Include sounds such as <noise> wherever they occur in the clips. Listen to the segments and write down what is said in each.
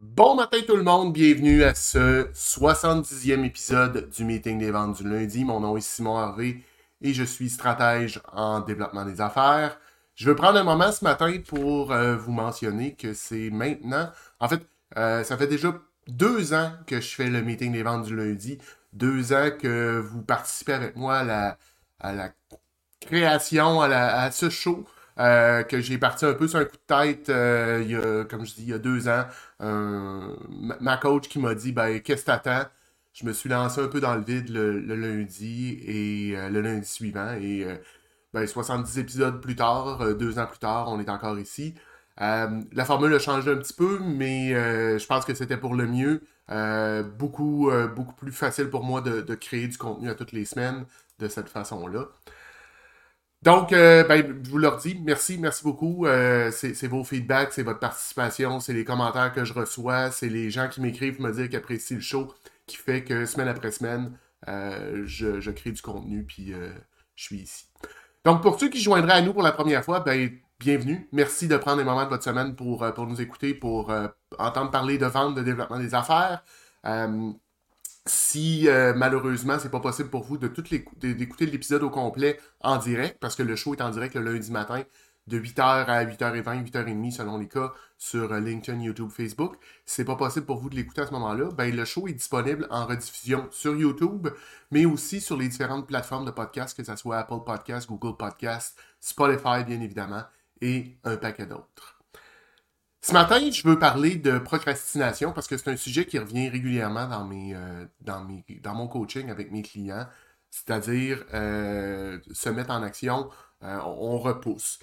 Bon matin tout le monde, bienvenue à ce 70e épisode du Meeting des ventes du lundi. Mon nom est Simon Harvey et je suis stratège en développement des affaires. Je veux prendre un moment ce matin pour euh, vous mentionner que c'est maintenant, en fait, euh, ça fait déjà deux ans que je fais le Meeting des ventes du lundi, deux ans que vous participez avec moi à la, création, à ce show. Euh, que j'ai parti un peu sur un coup de tête, euh, il y a, comme je dis, il y a deux ans. ma coach qui m'a dit, ben, qu'est-ce que t'attends? Je me suis lancé un peu dans le vide le, lundi et euh, le lundi suivant. Et ben, 70 épisodes plus tard, deux ans plus tard, on est encore ici. la formule a changé un petit peu, mais je pense que c'était pour le mieux. beaucoup, beaucoup plus facile pour moi de, de, créer du contenu à toutes les semaines de cette façon-là. Donc, euh, ben, je vous leur dis, merci, merci beaucoup. Euh, c'est vos feedbacks, c'est votre participation, c'est les commentaires que je reçois, c'est les gens qui m'écrivent me dire qu'ils apprécient le show, qui fait que semaine après semaine, euh, je, crée du contenu, puis je suis ici. Donc, pour ceux qui joindraient à nous pour la première fois, ben, bienvenue. Merci de prendre des moments de votre semaine pour, pour nous écouter, pour entendre parler de vente, de développement des affaires. Si euh, malheureusement c'est pas possible pour vous de d'écouter l'épisode au complet en direct, parce que le show est en direct le lundi matin de 8h à 8h20, 8h30 selon les cas sur euh, LinkedIn, YouTube, Facebook. Si c'est pas possible pour vous de l'écouter à ce moment-là, ben le show est disponible en rediffusion sur YouTube, mais aussi sur les différentes plateformes de podcast, que ce soit Apple Podcast, Google Podcast, Spotify bien évidemment, et un paquet d'autres. Ce matin, je veux parler de procrastination parce que c'est un sujet qui revient régulièrement dans, mes, euh, dans, mes, dans mon coaching avec mes clients, c'est-à-dire euh, se mettre en action, euh, on, repousse.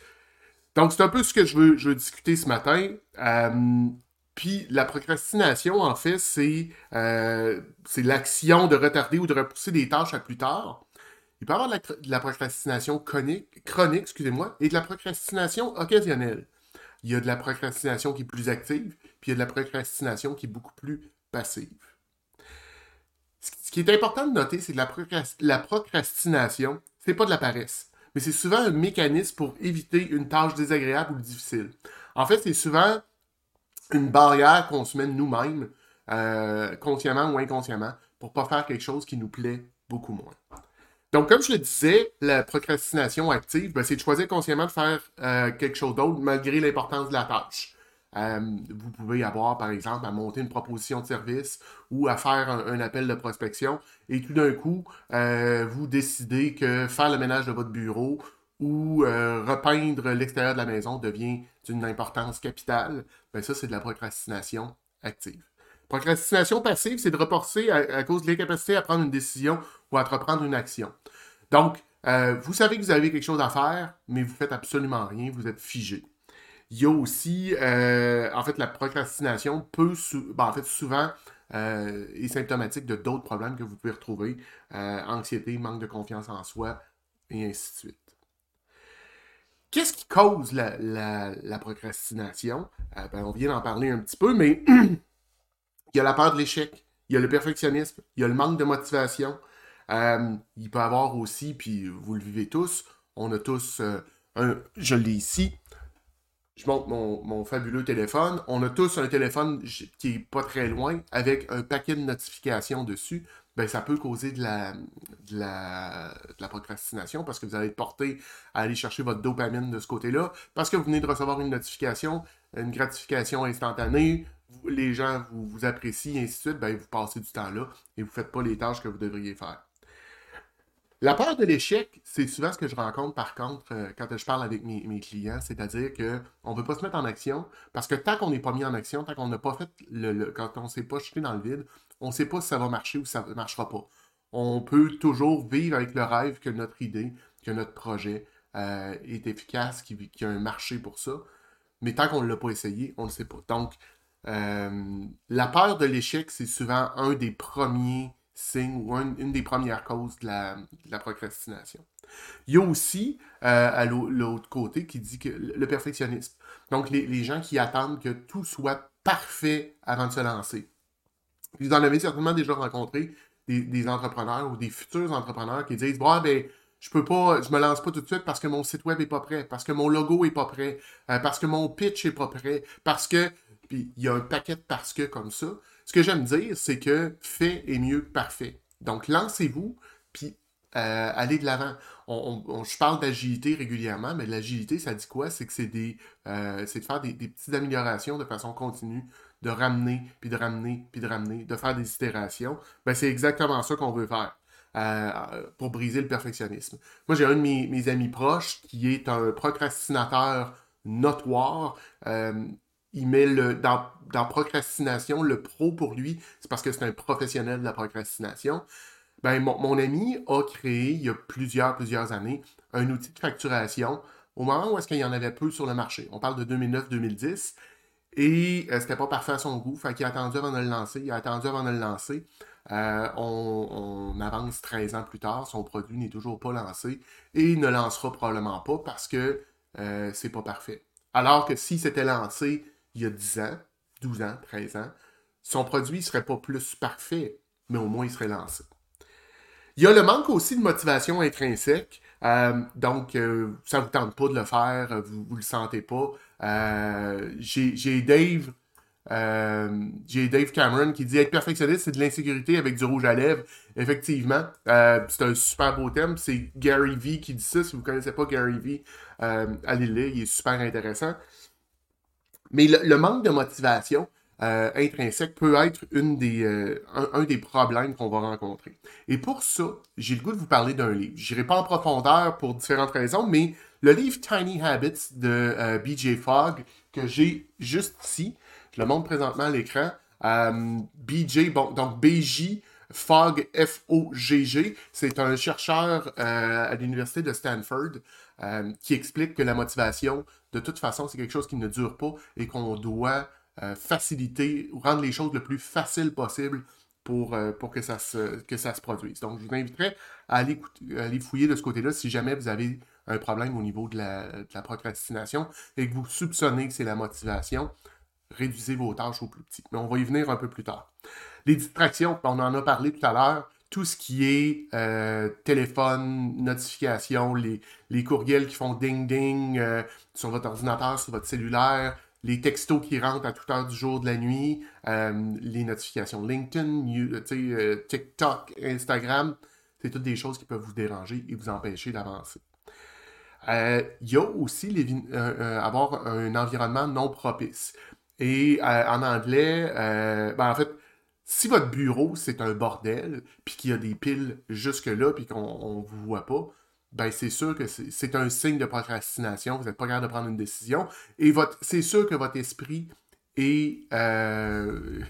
Donc, c'est un peu ce que je veux, je veux discuter ce matin. puis, la procrastination, en fait, c'est l'action de retarder ou de repousser des tâches à plus tard. Il peut y avoir de la, de la procrastination chronique, chronique excusez-moi, et de la procrastination occasionnelle il y a de la procrastination qui est plus active, puis il y a de la procrastination qui est beaucoup plus passive. Ce qui est important de noter, c'est que la, la procrastination, c'est pas de la paresse, mais c'est souvent un mécanisme pour éviter une tâche désagréable ou difficile. En fait, c'est souvent une barrière qu'on se met nous-mêmes, euh, consciemment ou inconsciemment, pour pas faire quelque chose qui nous plaît beaucoup moins. Donc, comme je le disais, la procrastination active, ben, c'est de choisir consciemment de faire euh, quelque chose d'autre malgré l'importance de la tâche. Euh, vous pouvez avoir, par exemple, à monter une proposition de service ou à faire un, appel de prospection et tout d'un coup, euh, vous décidez que faire le ménage de votre bureau ou repeindre l'extérieur de la maison devient d'une importance capitale. Ben, ça, c'est de la procrastination active. Procrastination passive, c'est de reporter à, cause de l'incapacité à prendre une décision ou à entreprendre une action. Donc, euh, vous savez que vous avez quelque chose à faire, mais vous faites absolument rien, vous êtes figé. Il y a aussi, euh, en fait, la procrastination peut, ben, en fait, souvent euh, est symptomatique de d'autres problèmes que vous pouvez retrouver, anxiété, manque de confiance en soi, et ainsi de suite. Qu'est-ce qui cause la, procrastination? Ben, on vient d'en parler un petit peu, mais <clears throat> il y a la peur de l'échec, il y a le perfectionnisme, il y a le manque de motivation. Euh, il peut avoir aussi, puis vous le vivez tous, on a tous euh, un, je l'ai ici, je montre mon, fabuleux téléphone. On a tous un téléphone qui est pas très loin avec un paquet de notifications dessus. Ben, ça peut causer de la, de la, de la procrastination parce que vous allez être porté à aller chercher votre dopamine de ce côté-là. Parce que vous venez de recevoir une notification, une gratification instantanée, les gens vous, apprécient, et ainsi de suite, ben, vous passez du temps là et vous ne faites pas les tâches que vous devriez faire. La peur de l'échec, c'est souvent ce que je rencontre par contre euh, quand je parle avec mes, clients, c'est-à-dire qu'on ne veut pas se mettre en action parce que tant qu'on n'est pas mis en action, tant qu'on n'a pas fait le, quand on ne s'est pas jeté dans le vide, on ne sait pas si ça va marcher ou si ça ne marchera pas. On peut toujours vivre avec le rêve que notre idée, que notre projet euh, est efficace, qu'il y a un marché pour ça. Mais tant qu'on ne l'a pas essayé, on ne le sait pas. Donc, la peur de l'échec, c'est souvent un des premiers signes ou une des premières causes de la, procrastination. Il y a aussi, euh, à l'autre côté, qui dit que le perfectionnisme. Donc, les, gens qui attendent que tout soit parfait avant de se lancer. Vous en avez certainement déjà rencontré des, entrepreneurs ou des futurs entrepreneurs qui disent Bon, ben, je peux pas, je me lance pas tout de suite parce que mon site web est pas prêt, parce que mon logo est pas prêt, euh, parce que mon pitch est pas prêt, parce que puis il y a un paquet de parce que comme ça. Ce que j'aime dire, c'est que fait est mieux que parfait. Donc, lancez-vous, puis euh, allez de l'avant. On, je parle d'agilité régulièrement, mais l'agilité, ça dit quoi? C'est que c'est des euh, de faire des, petites améliorations de façon continue, de ramener, puis de ramener, puis de ramener, de faire des itérations. Ben, c'est exactement ça qu'on veut faire. Euh, pour briser le perfectionnisme. Moi, j'ai un de mes, amis proches qui est un procrastinateur notoire il met le, dans, dans procrastination, le pro pour lui, c'est parce que c'est un professionnel de la procrastination. Ben, mon, ami a créé, il y a plusieurs, plusieurs années, un outil de facturation au moment où est-ce qu'il y en avait peu sur le marché. On parle de 2009-2010. Et euh, c'était pas parfait à son goût. Fait qu'il a attendu avant de le lancer. Il a attendu avant de le lancer. Euh, on, avance 13 ans plus tard. Son produit n'est toujours pas lancé. Et il ne lancera probablement pas parce que euh, c'est pas parfait. Alors que si c'était lancé il y a 10 ans, 12 ans, 13 ans, son produit ne serait pas plus parfait, mais au moins il serait lancé. Il y a le manque aussi de motivation intrinsèque. Euh, donc, euh, ça ne vous tente pas de le faire, vous ne le sentez pas. Euh, j'ai Dave. j'ai Dave Cameron qui dit être perfectionniste, c'est de l'insécurité avec du rouge à lèvres. Effectivement, c'est un super beau thème. C'est Gary Vee qui dit ça. Si vous ne connaissez pas Gary Vee, allez le il est super intéressant. Mais le, manque de motivation euh, intrinsèque peut être une des, euh, un, des problèmes qu'on va rencontrer. Et pour ça, j'ai le goût de vous parler d'un livre. Je n'irai pas en profondeur pour différentes raisons, mais le livre Tiny Habits de euh, BJ Fogg, que j'ai juste ici, je le montre présentement à l'écran. BJ, bon, donc BJ Fogg, F-O-G-G, c'est un chercheur à l'université de Stanford euh, qui explique que la motivation, de toute façon, c'est quelque chose qui ne dure pas et qu'on doit euh, faciliter ou rendre les choses le plus facile possible pour, euh, pour que, ça se, que ça se produise. Donc, je vous inviterai à aller, fouiller de ce côté-là si jamais vous avez un problème au niveau de la procrastination et que vous soupçonnez que c'est la motivation. Réduisez vos tâches au plus petit. Mais on va y venir un peu plus tard. Les distractions, on en a parlé tout à l'heure tout ce qui est euh, téléphone, notification, les, courriels qui font ding-ding euh, sur votre ordinateur, sur votre cellulaire, les textos qui rentrent à toute heure du jour, de la nuit, euh, les notifications LinkedIn, TikTok, Instagram, c'est toutes des choses qui peuvent vous déranger et vous empêcher d'avancer. Il y a aussi avoir un environnement non propice. Et en anglais, ben, en fait, si votre bureau, c'est un bordel, puis qu'il y a des piles jusque-là, puis qu'on ne vous voit pas, ben c'est sûr que c'est un signe de procrastination. Vous n'êtes pas capable de prendre une décision. Et c'est sûr que votre esprit est, euh,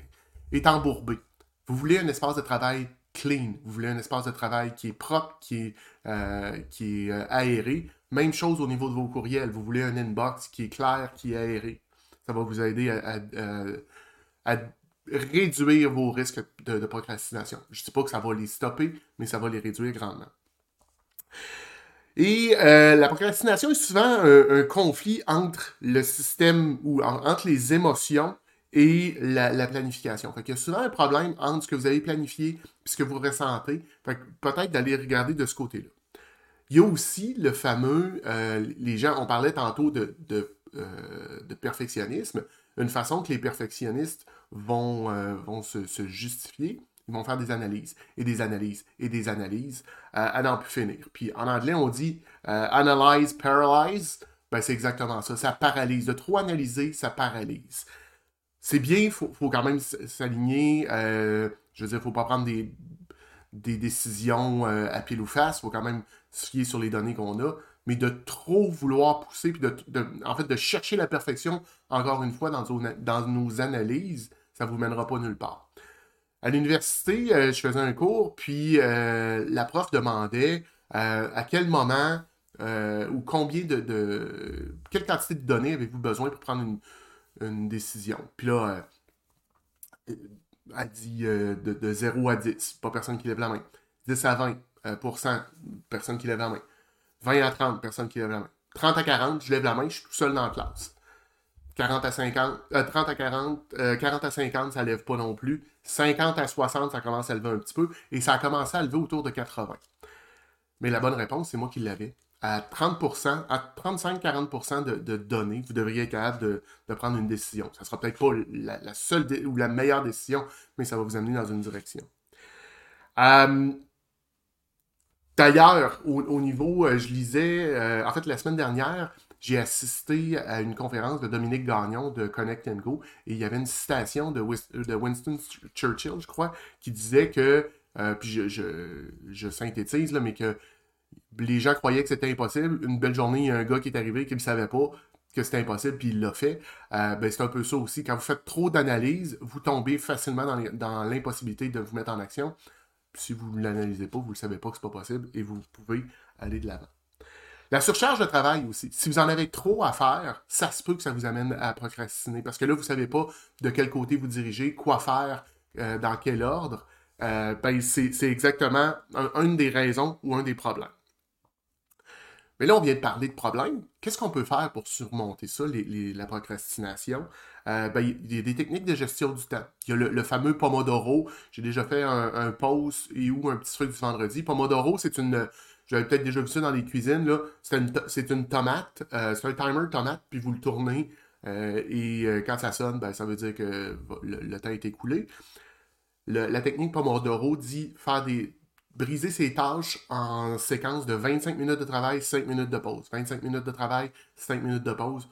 est embourbé. Vous voulez un espace de travail clean. Vous voulez un espace de travail qui est propre, qui est, euh, qui est euh, aéré. Même chose au niveau de vos courriels. Vous voulez un inbox qui est clair, qui est aéré. Ça va vous aider à, à réduire vos risques de, procrastination. Je ne dis pas que ça va les stopper, mais ça va les réduire grandement. Et euh, la procrastination est souvent un, conflit entre le système ou entre les émotions et la, planification. Fait il y a souvent un problème entre ce que vous avez planifié et ce que vous ressentez. peut-être d'aller regarder de ce côté-là. Il y a aussi le fameux, euh, les gens, on parlait tantôt euh, de perfectionnisme, une façon que les perfectionnistes vont, euh, vont se, justifier, ils vont faire des analyses, et des analyses, et des analyses, euh, à n'en plus finir. Puis en anglais, on dit euh, analyze, paralyze. Ben, c'est exactement ça. Ça paralyse. De trop analyser, ça paralyse. C'est bien, il faut, quand même s'aligner. je veux dire, il ne faut pas prendre des, des décisions à pile ou face. Il faut quand même se fier sur les données qu'on a mais de trop vouloir pousser, puis de, en fait, de chercher la perfection, encore une fois, dans, dans nos analyses, ça ne vous mènera pas nulle part. À l'université, euh, je faisais un cours, puis euh, la prof demandait euh, à quel moment ou combien de, Quelle quantité de données avez-vous besoin pour prendre une, décision? Puis là, elle dit de, de, 0 à 10, pas personne qui lève la main. 10 à 20% personne qui lève la main. 20 à 30, personne qui lève la main. 30 à 40, je lève la main, je suis tout seul dans la classe. 40 à 50, 30 euh, à 40, 40 euh, à 50, ça lève pas non plus. 50 à 60, ça commence à lever un petit peu. Et ça a commencé à lever autour de 80. Mais la bonne réponse, c'est moi qui l'avais. À 30%, à 35-40% de, données, vous devriez être capable de, prendre une décision. Ça ne sera peut-être pas la, seule ou la meilleure décision, mais ça va vous amener dans une direction. Euh, D'ailleurs, au, niveau, euh, je lisais, en fait, la semaine dernière, j'ai assisté à une conférence de Dominique Gagnon de Connect Go et il y avait une citation de, Winston Churchill, je crois, qui disait que, euh, puis je, synthétise, là, mais que les gens croyaient que c'était impossible. Une belle journée, il y a un gars qui est arrivé qui ne savait pas que c'était impossible, puis il l'a fait. ben, c'est un peu ça aussi. Quand vous faites trop d'analyse, vous tombez facilement dans l'impossibilité de vous mettre en action si vous ne l'analysez pas, vous ne savez pas que ce n'est pas possible et vous pouvez aller de l'avant. La surcharge de travail aussi. Si vous en avez trop à faire, ça se peut que ça vous amène à procrastiner parce que là, vous ne savez pas de quel côté vous dirigez, quoi faire, euh, dans quel ordre. Euh, ben, c'est exactement une des raisons ou un des problèmes. Mais là, on vient de parler de problèmes. Qu'est-ce qu'on peut faire pour surmonter ça, la procrastination? Euh, ben, il y a des techniques de gestion du temps. Il y a le, fameux Pomodoro. J'ai déjà fait un, pause et ou un petit truc du vendredi. Pomodoro, c'est une. J'avais peut-être déjà vu ça dans les cuisines. C'est une, tomate. Euh, c'est un timer tomate, puis vous le tournez. Euh, et quand ça sonne, ben, ça veut dire que le, temps est écoulé. la technique Pomodoro dit faire des, briser ses tâches en séquence de 25 minutes de travail, 5 minutes de pause. 25 minutes de travail, 5 minutes de pause.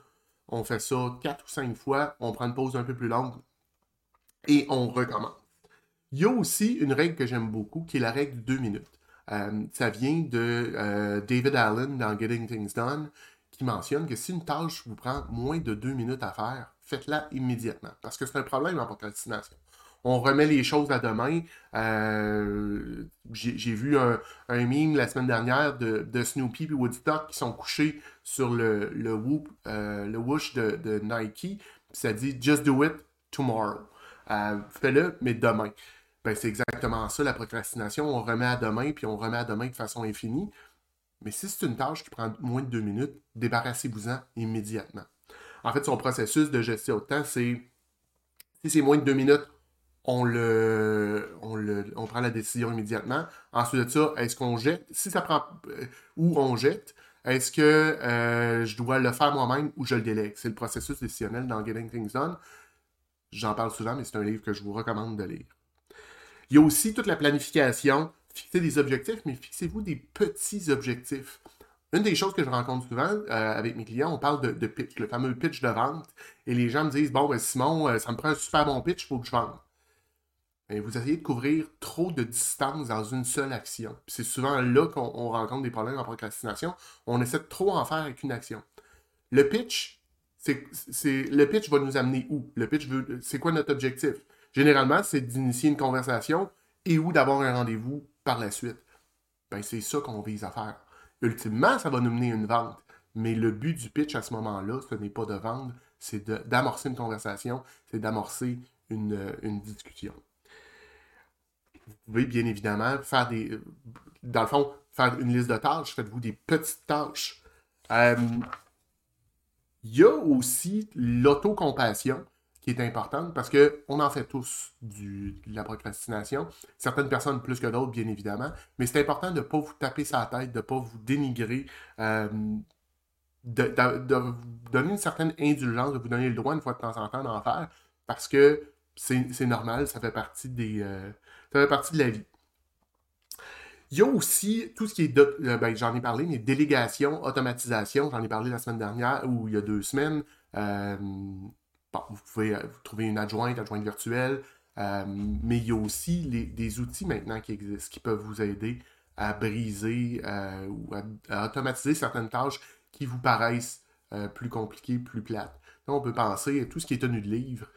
On fait ça 4 ou 5 fois, on prend une pause un peu plus longue et on recommence. Il y a aussi une règle que j'aime beaucoup qui est la règle de 2 minutes. Euh, ça vient de euh, David Allen dans Getting Things Done qui mentionne que si une tâche vous prend moins de 2 minutes à faire, faites-la immédiatement parce que c'est un problème en procrastination on remet les choses à demain. Euh, j'ai vu un, meme la semaine dernière de, Snoopy et Woodstock qui sont couchés sur le, whoop, le whoosh de, Nike. ça dit Just do it tomorrow. Fais-le, mais demain. Ben, c'est exactement ça, la procrastination. On remet à demain, puis on remet à demain de façon infinie. Mais si c'est une tâche qui prend moins de deux minutes, débarrassez-vous-en immédiatement. En fait, son processus de gestion de temps, c'est si c'est moins de deux minutes, on le, on le, on prend la décision immédiatement. Ensuite de ça, est-ce qu'on jette, si ça prend, euh, où on jette, est-ce que euh, je dois le faire moi-même ou je le délègue? C'est le processus décisionnel dans Getting Things Done. J'en parle souvent, mais c'est un livre que je vous recommande de lire. Il y a aussi toute la planification. Fixez des objectifs, mais fixez-vous des petits objectifs. Une des choses que je rencontre souvent euh, avec mes clients, on parle de, pitch, le fameux pitch de vente. Et les gens me disent Bon, ben, Simon, ça me prend un super bon pitch, il faut que je vende vous essayez de couvrir trop de distance dans une seule action. C'est souvent là qu'on rencontre des problèmes en procrastination. On essaie de trop en faire avec une action. Le pitch, c'est, le pitch va nous amener où? Le pitch c'est quoi notre objectif? Généralement, c'est d'initier une conversation et ou d'avoir un rendez-vous par la suite. Ben, c'est ça qu'on vise à faire. Ultimement, ça va nous mener à une vente. Mais le but du pitch à ce moment-là, ce n'est pas de vendre, c'est d'amorcer une conversation, c'est d'amorcer une discussion vous pouvez bien évidemment faire des. Dans le fond, faire une liste de tâches. Faites-vous des petites tâches. Euh, il y a aussi l'autocompassion qui est importante parce qu'on en fait tous du, de la procrastination. Certaines personnes plus que d'autres, bien évidemment. Mais c'est important de ne pas vous taper sa tête, de ne pas vous dénigrer. Euh, de, vous donner une certaine indulgence, de vous donner le droit une fois de temps en temps d'en faire, parce que c'est normal, ça fait partie des, euh, ça fait partie de la vie. Il y a aussi tout ce qui est, euh, ben, j'en ai parlé, mais délégation, automatisation, j'en ai parlé la semaine dernière ou il y a deux semaines. Vous pouvez euh, trouver une adjointe, adjointe virtuelle, mais il y a aussi des outils maintenant qui existent qui peuvent vous aider à briser ou à, automatiser certaines tâches qui vous paraissent plus compliquées, plus plates. Donc, on peut penser à tout ce qui est tenu de livre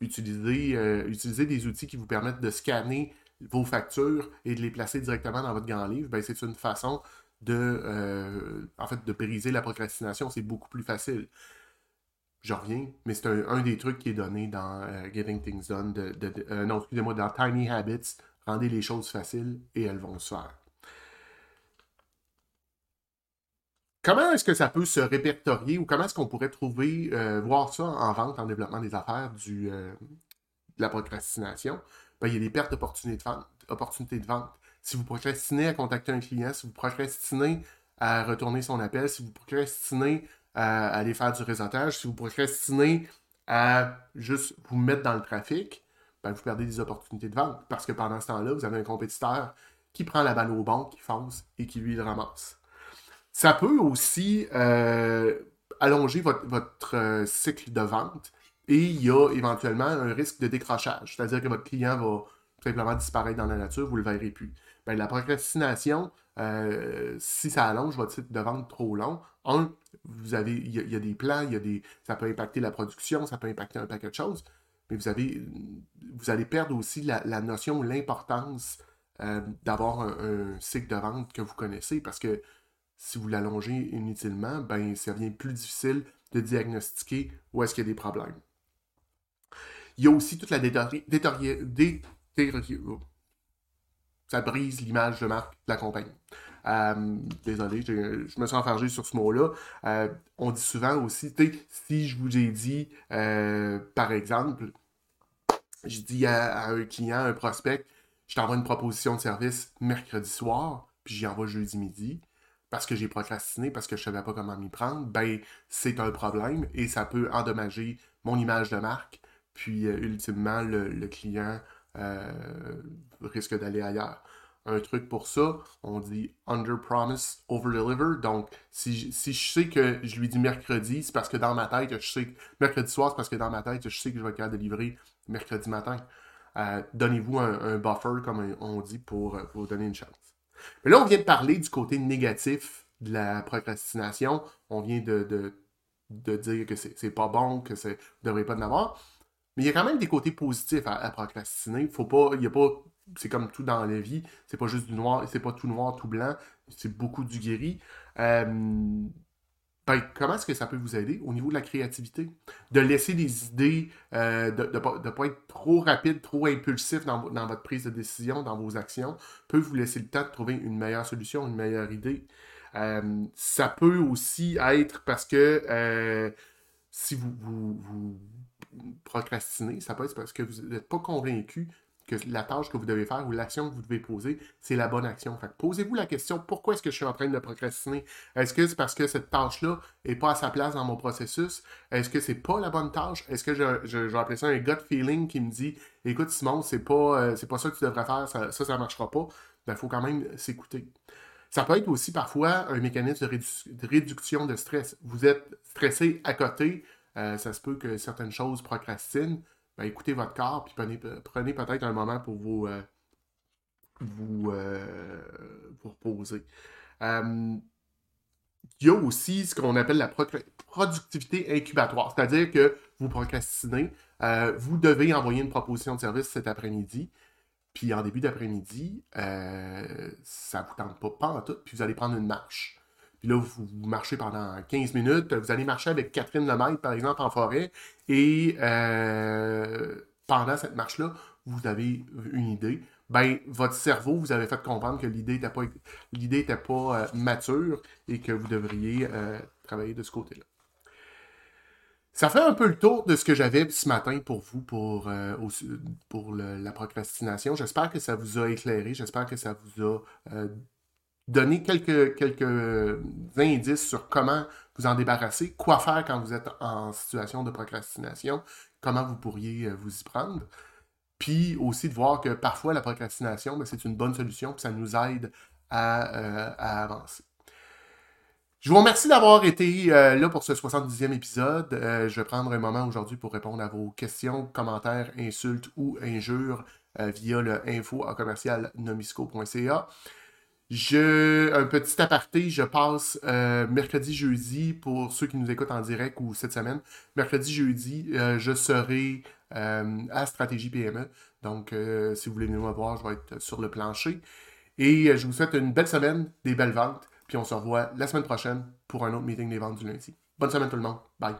utiliser, euh, utiliser des outils qui vous permettent de scanner vos factures et de les placer directement dans votre grand livre, ben, c'est une façon de, en fait, de briser la procrastination. C'est beaucoup plus facile. Je reviens, mais c'est un, des trucs qui est donné dans Getting Things Done, de, non, excusez-moi, dans Tiny Habits, rendez les choses faciles et elles vont se faire. Comment est-ce que ça peut se répertorier ou comment est-ce qu'on pourrait trouver, euh, voir ça en vente, en développement des affaires, du, euh, de la procrastination? Ben, il y a des pertes d'opportunités de, vente, opportunités de vente. Si vous procrastinez à contacter un client, si vous procrastinez à retourner son appel, si vous procrastinez à aller faire du réseautage, si vous procrastinez à juste vous mettre dans le trafic, ben, vous perdez des opportunités de vente. Parce que pendant ce temps-là, vous avez un compétiteur qui prend la balle au bon, qui fonce et qui lui le ramasse. Ça peut aussi euh, allonger votre, euh, cycle de vente et il y a éventuellement un risque de décrochage, c'est-à-dire que votre client va simplement disparaître dans la nature, vous ne le verrez plus. Ben, la procrastination, euh, si ça allonge votre cycle de vente trop long, un, vous avez, il y, a des plans, il y a des, ça peut impacter la production, ça peut impacter un paquet de choses, mais vous, avez, vous allez perdre aussi la, notion, l'importance d'avoir un, cycle de vente que vous connaissez parce que si vous l'allongez inutilement, ben, ça devient plus difficile de diagnostiquer où est-ce qu'il y a des problèmes. Il y a aussi toute la détérioration. Ça brise l'image de marque de la compagnie. Euh, désolé, je me suis enfargé sur ce mot-là. Euh, on dit souvent aussi, si je vous ai dit, euh, par exemple, je dis à, un client, un prospect, je t'envoie une proposition de service mercredi soir, puis j'y envoie jeudi midi parce que j'ai procrastiné, parce que je ne savais pas comment m'y prendre, ben c'est un problème et ça peut endommager mon image de marque. Puis ultimement, le, client risque d'aller ailleurs. Un truc pour ça, on dit under promise, over deliver. Donc, si, si, je sais que je lui dis mercredi, c'est parce que dans ma tête, je sais que mercredi soir, c'est parce que dans ma tête, je sais que je vais être capable de livrer mercredi matin. Euh, donnez-vous un, buffer, comme on dit, pour, vous donner une chance. Mais là, on vient de parler du côté négatif de la procrastination. On vient de, dire que c'est pas bon, que ça ne devrait pas en avoir. Mais il y a quand même des côtés positifs à, procrastiner. Faut pas, il y a pas, c'est comme tout dans la vie. C'est pas juste du noir, c'est pas tout noir, tout blanc. C'est beaucoup du gris. Euh, ben, comment est-ce que ça peut vous aider au niveau de la créativité? De laisser des idées, euh, de ne pas, être trop rapide, trop impulsif dans, votre prise de décision, dans vos actions, peut vous laisser le temps de trouver une meilleure solution, une meilleure idée. Euh, ça peut aussi être parce que si vous, procrastinez, ça peut être parce que vous n'êtes pas convaincu que la tâche que vous devez faire ou l'action que vous devez poser, c'est la bonne action. Fait posez-vous la question, pourquoi est-ce que je suis en train de procrastiner? Est-ce que c'est parce que cette tâche-là n'est pas à sa place dans mon processus? Est-ce que c'est pas la bonne tâche? Est-ce que je, je, vais appeler ça un gut feeling qui me dit, écoute Simon, c'est pas, euh, pas ça que tu devrais faire, ça, ça, ne marchera pas. Il ben, faut quand même s'écouter. Ça peut être aussi parfois un mécanisme de, réduction de stress. Vous êtes stressé à côté, euh, ça se peut que certaines choses procrastinent. Ben, écoutez votre corps, puis prenez, peut-être un moment pour vous, euh, euh, vous, reposer. Il y a aussi ce qu'on appelle la productivité incubatoire, c'est-à-dire que vous procrastinez, vous devez envoyer une proposition de service cet après-midi, puis en début d'après-midi, ça ne vous tente pas, pas en tout, puis vous allez prendre une marche. Puis là, vous, marchez pendant 15 minutes. Vous allez marcher avec Catherine Lemaître, par exemple, en forêt. Et euh, pendant cette marche-là, vous avez une idée. Ben, votre cerveau vous avez fait comprendre que l'idée n'était pas, l'idée pas euh, mature et que vous devriez euh, travailler de ce côté-là. Ça fait un peu le tour de ce que j'avais ce matin pour vous, pour, pour la procrastination. J'espère que ça vous a éclairé, j'espère que ça vous a donner quelques, indices sur comment vous en débarrasser, quoi faire quand vous êtes en situation de procrastination, comment vous pourriez euh, vous y prendre. Puis aussi de voir que parfois la procrastination, ben, c'est une bonne solution, puis ça nous aide à, euh, avancer. Je vous remercie d'avoir été euh, là pour ce 70e épisode. je vais prendre un moment aujourd'hui pour répondre à vos questions, commentaires, insultes ou injures via le info commercial nomisco.ca. Je, un petit aparté, je passe euh, mercredi, jeudi, pour ceux qui nous écoutent en direct ou cette semaine. Mercredi, jeudi, euh, je serai euh, à Stratégie PME. Donc, si vous voulez venir me voir, je vais être sur le plancher. Et je vous souhaite une belle semaine, des belles ventes. Puis on se revoit la semaine prochaine pour un autre meeting des ventes du lundi. Bonne semaine tout le monde. Bye.